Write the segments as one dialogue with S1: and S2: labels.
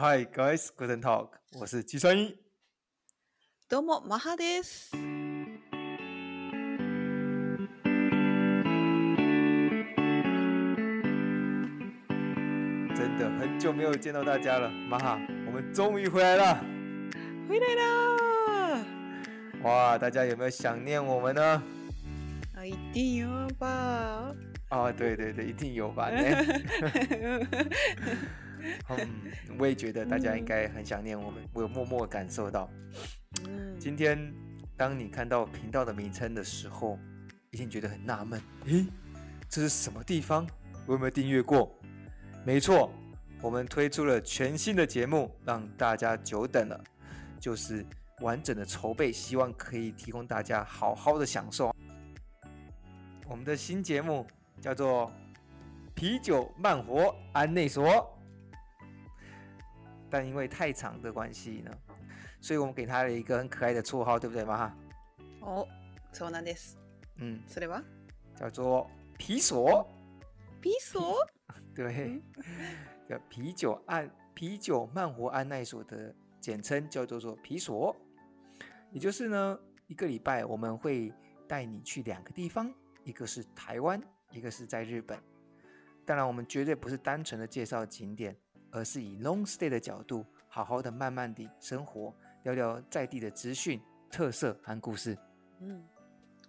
S1: Hi guys, Guten Tag，我是七三一。
S2: どうも、マハです。
S1: 真的很久没有见到大家了，马哈，我们终于回来了。
S2: 回来啦！
S1: 哇，大家有没有想念我们呢？
S2: 啊，一定有吧？
S1: 哦，对对对，一定有吧？ 嗯，我也觉得大家应该很想念我们，我有默默感受到。
S2: 嗯，
S1: 今天当你看到频道的名称的时候，一定觉得很纳闷，诶，这是什么地方？我有没有订阅过？没错，我们推出了全新的节目，让大家久等了，就是完整的筹备，希望可以提供大家好好的享受。我们的新节目叫做《啤酒慢活安内所》，但因为太长的关系呢，所以我们给他了一个很可爱的绰号，对不对吗？哈，
S2: 哦，そうなんです。
S1: 嗯，
S2: それは
S1: 叫做啤所。
S2: 啤所？
S1: 对，叫啤酒案啤酒慢活案内所的简称叫做做啤所，也就是呢，一个礼拜我们会带你去两个地方，一个是台湾，一个是在日本。当然，我们绝对不是单纯的介绍景点， 而是以 long stay 的角度，好好的慢慢地生活，聊聊在地的资讯、特色和故事。
S2: 嗯，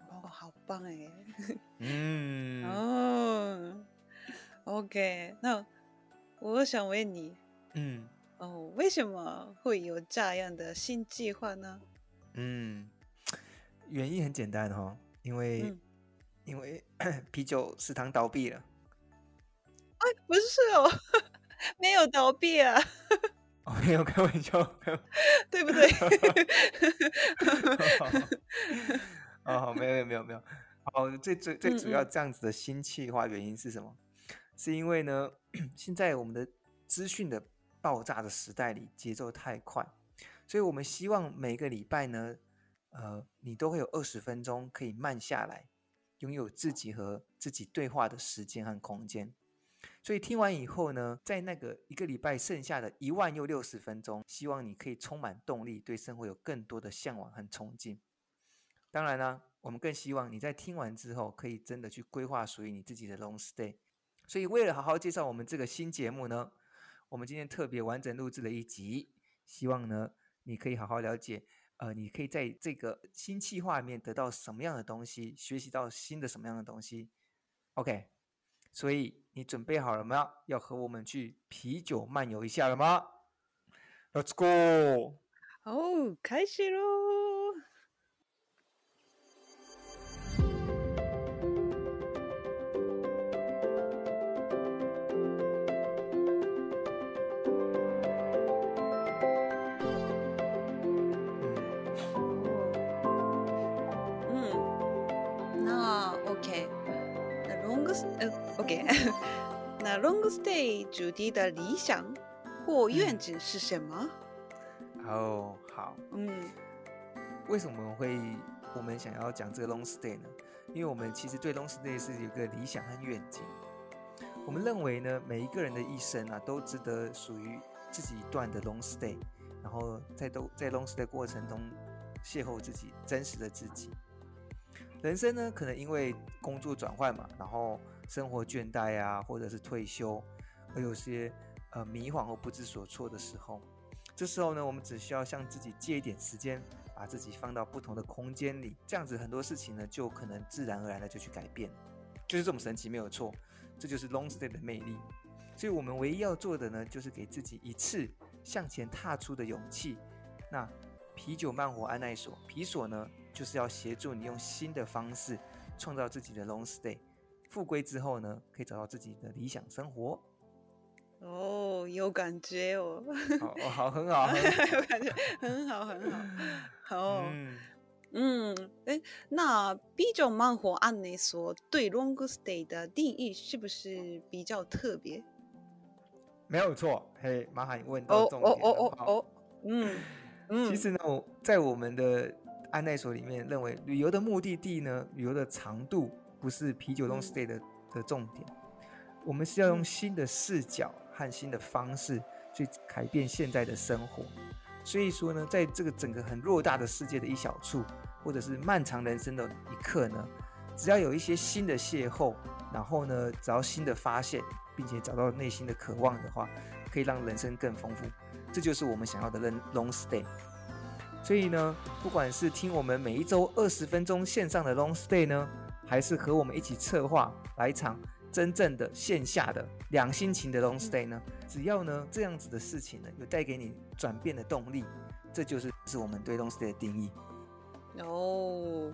S2: 哦，好棒哎。
S1: 嗯。
S2: 哦。OK，那我想问你，
S1: 嗯，
S2: 哦，为什么会有这样的新计划呢？
S1: 嗯，原因很简单哦，因为、嗯、因为 啤酒食堂倒闭了。
S2: 哎，不是哦，没有倒闭啊。
S1: 哦，没有开玩笑，
S2: 对不对？
S1: 哦，没有没有没有，哦，最最最主要这样子的新气化原因是什么？嗯嗯是因为呢，现在我们的资讯的爆炸的时代里，节奏太快，所以我们希望每个礼拜呢，呃，你都会有二十分钟可以慢下来，拥有自己和自己对话的时间和空间。所以听完以后呢，在那个一个礼拜剩下的一万又六十分钟，希望你可以充满动力，对生活有更多的向往和憧憬。当然呢，我们更希望你在听完之后，可以真的去规划属于你自己的 long stay。所以，为了好好介绍我们这个新节目呢，我们今天特别完整录制了一集，希望呢，你可以好好了解，呃，你可以在这个新计划里面得到什么样的东西，学习到新的什么样的东西。OK，所以你准备好了吗？要和我们去啤酒漫游一下了吗？Let's go！
S2: 哦，开始喽！那 long stay 主题的理想或愿景是什么？
S1: 哦，好，嗯，为什么我们会我们想要讲这个 long stay 呢？因为我们其实对 long stay 是有个理想和愿景。我们认为呢，每一个人的一生啊，都值得属于自己一段的 long stay，然后在都在 long stay 过程中邂逅自己真实的自己。人生呢，可能因为工作转换嘛，然后生活倦怠啊，或者是退休，而有些呃迷惘或不知所措的时候，这时候呢，我们只需要向自己借一点时间，把自己放到不同的空间里，这样子很多事情呢，就可能自然而然的就去改变，就是这么神奇，没有错，这就是 long stay 的魅力。所以我们唯一要做的呢，就是给自己一次向前踏出的勇气。那啤酒慢活案内所，啤所呢，就是要协助你用新的方式创造自己的 long stay，复归之后呢，可以找到自己的理想生活。
S2: 哦，有感觉哦。
S1: 好，哦、好，很好，
S2: 有感觉，很好，很好。好，嗯，嗯，哎，那啤酒慢活案内所对 long stay 的定义是不是比较特别？
S1: 没有错，嘿，麻烦，你问到重点了。哦，哦，哦，哦，
S2: 嗯，嗯，
S1: 其实呢，我在我们的案内所里面认为，旅游的目的地呢，旅游的长度不是啤酒 long stay 的、嗯、的重点，我们是要用新的视角和新的方式去改变现在的生活。所以说呢，在这个整个很偌大的世界的一小处，或者是漫长人生的一刻呢，只要有一些新的邂逅，然后呢，只要新的发现，并且找到内心的渴望的话，可以让人生更丰富。这就是我们想要的 long stay。所以呢，不管是听我们每一周二十分钟线上的 long stay 呢，还是和我们一起策划来一场真正的线下的两心情的 long stay 呢，只要呢这样子的事情呢有带给你转变的动力，这就是是我们对 long stay 的定义。
S2: 哦，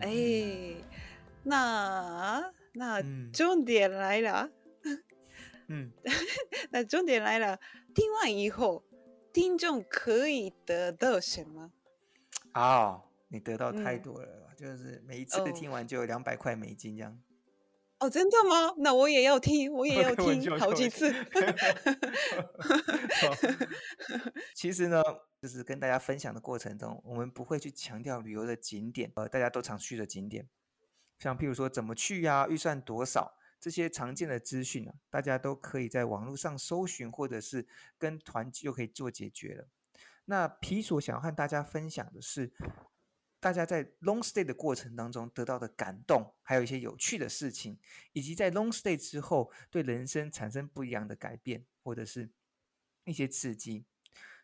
S2: 哎、嗯，那那重点来了，
S1: 嗯，
S2: 那重点来了，听完以后。听众可以得到什么？
S1: 啊、oh，你得到太多了，嗯，就是每一次的听完就有两百块美金这样。
S2: 哦，真的吗？那我也要听，我也 要听好几次。
S1: 其实呢，就是跟大家分享的过程中，我们不会去强调旅游的景点，呃，大家都常去的景点，像譬如说怎么去呀，预算多少。这些常见的资讯啊，大家都可以在网络上搜寻，或者是跟团就可以做解决了。那皮索想要和大家分享的是，大家在 long stay 的过程当中得到的感动，还有一些有趣的事情，以及在 long stay 之后对人生产生不一样的改变，或者是一些刺激。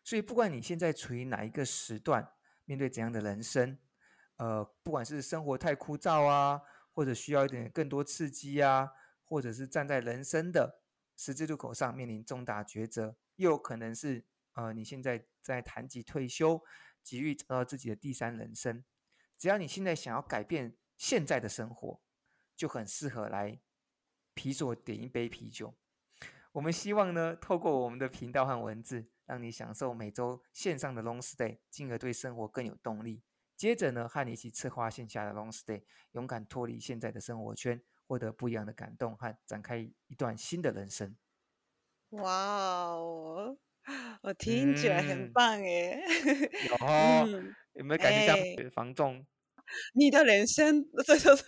S1: 所以，不管你现在处于哪一个时段，面对怎样的人生，呃，不管是生活太枯燥啊，或者需要一点更多刺激啊。或者是站在人生的十字路口上面临重大抉择，又有可能是呃你现在在谈及退休，急于找到自己的第三人生。只要你现在想要改变现在的生活，就很适合来皮索点一杯啤酒。我们希望呢，透过我们的频道和文字，让你享受每周线上的 long stay，进而对生活更有动力。接着呢，和你一起策划线下的 long stay，勇敢脱离现在的生活圈。获得不一样的感动和展开一段新的人生。
S2: 哇哦，我听起来很棒耶！
S1: 嗯、有、哦嗯，有没有感觉像房仲？
S2: 你的人生，这就是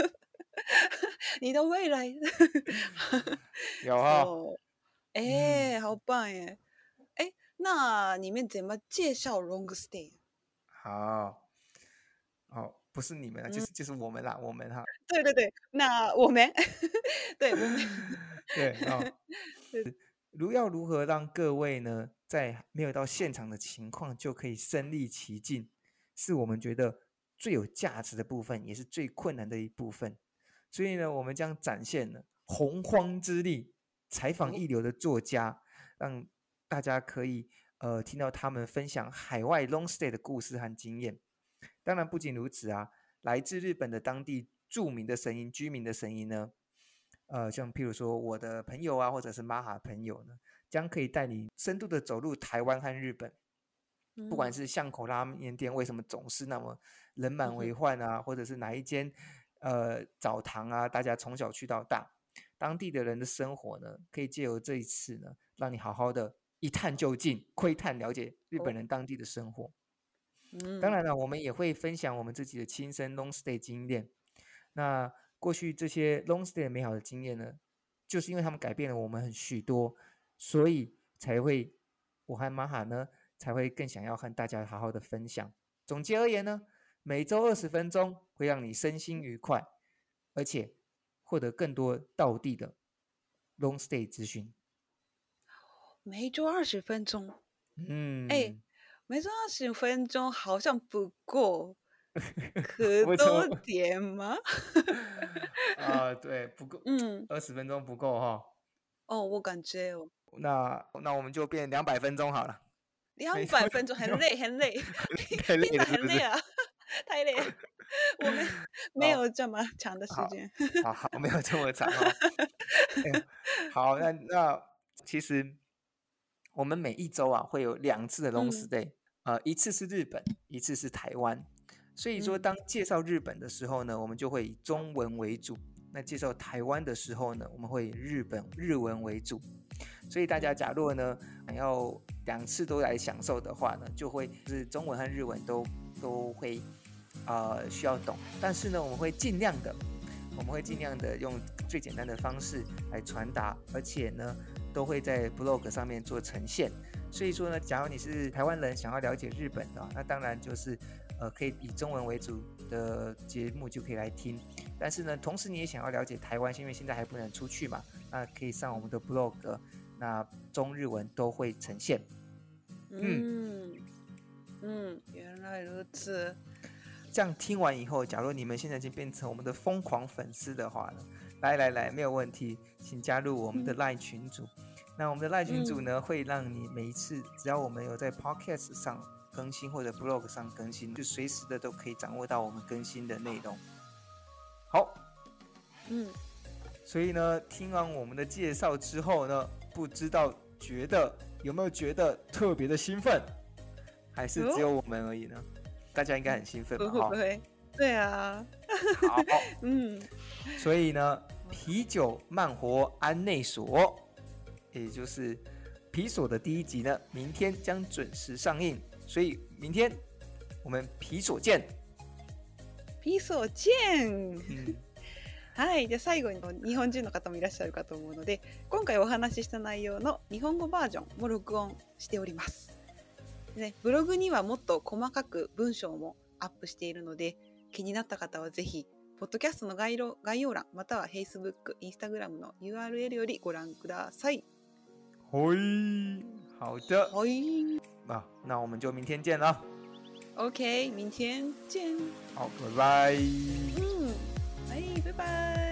S2: 你的未来。
S1: 有啊、哦，
S2: 哎、欸嗯，好棒耶！哎，那你们怎么介绍 long stay？
S1: 好，好。不是你们啊，就是就是我们啦，我们哈。
S2: 对对对，那我们，对我们，
S1: 对啊。如要如何让各位呢，在没有到现场的情况就可以身历其境，是我们觉得最有价值的部分，也是最困难的一部分。所以呢，我们将展现了洪荒之力，采访一流的作家，让大家可以呃听到他们分享海外 long stay 的故事和经验。当然不仅如此啊，来自日本的当地著名的声音、居民的声音呢，呃，像譬如说我的朋友啊，或者是玛哈朋友呢，将可以带你深度的走入台湾和日本。不管是巷口拉面店为什么总是那么人满为患啊，或者是哪一间呃澡堂啊，大家从小去到大，当地的人的生活呢，可以借由这一次呢，让你好好的一探究竟，窥探了解日本人当地的生活。当然了，我们也会分享我们自己的亲身 long stay 经验。那过去这些 long stay 美好的经验呢，就是因为他们改变了我们很许多，所以才会我和玛哈呢才会更想要和大家好好的分享。总结而言呢，每周二十分钟会让你身心愉快，而且获得更多道地的 long stay 资讯。
S2: 每周二十分钟，嗯，哎。每周二十分钟好像不够，可多点吗？
S1: 啊，对，不够，嗯，二十分钟不够哈。
S2: 哦，我感觉哦。
S1: 那那我们就变两百分钟好了。
S2: 两百分钟很累，很累，
S1: 太累了，
S2: 很累啊，太累了。我们没有这么长的时间。
S1: 好好，好，没有这么长哦。哎、好，那那其实我们每一周啊会有两次的 long stay。嗯呃，一次是日本，一次是台湾，所以说当介绍日本的时候呢，我们就会以中文为主；那介绍台湾的时候呢，我们会以日本日文为主。所以大家假若呢想要两次都来享受的话呢，就会是中文和日文都都会呃需要懂，但是呢，我们会尽量的，我们会尽量的用最简单的方式来传达，而且呢。都会在 blog 上面做呈现。所以说呢，假如你是台湾人，想要了解日本的，那当然就是呃可以以中文为主的节目就可以来听。但是呢，同时你也想要了解台湾，因为现在还不能出去嘛，那可以上我们的 blog，那中日文都会呈现。
S2: 嗯嗯，原来如此。
S1: 这样听完以后，假如你们现在已经变成我们的疯狂粉丝的话呢，来来来，没有问题，请加入我们的赖群组。嗯、那我们的赖群组呢，嗯、会让你每一次只要我们有在 Podcast 上更新或者 Blog 上更新，就随时的都可以掌握到我们更新的内容。好，
S2: 嗯，
S1: 所以呢，听完我们的介绍之后呢，不知道觉得有没有觉得特别的兴奋，还是只有我们而已呢？哦大家应该很兴奋吧？
S2: 哈，对啊。
S1: 好，嗯，所以呢，啤酒慢活案内所，也就是啤所的第一集呢，明天将准时上映。所以明天我们啤所见。
S2: 啤所见。嗯、はい。じゃ最后に日本人の方もいらっしゃるかと思うので、今回お话しした内容の日本语バージョンも录音しております。ね、ブログにはもっと细かく文章もアップしているので、気になった方はぜひ、ポッドキャストの概要概要栏、または Facebook、Instagram の URL よりご覧ください。
S1: はい。好的。
S2: はい。
S1: 啊，那我们就明天见了。
S2: OK，明天见。
S1: 好，拜拜。
S2: 嗯，哎，拜拜。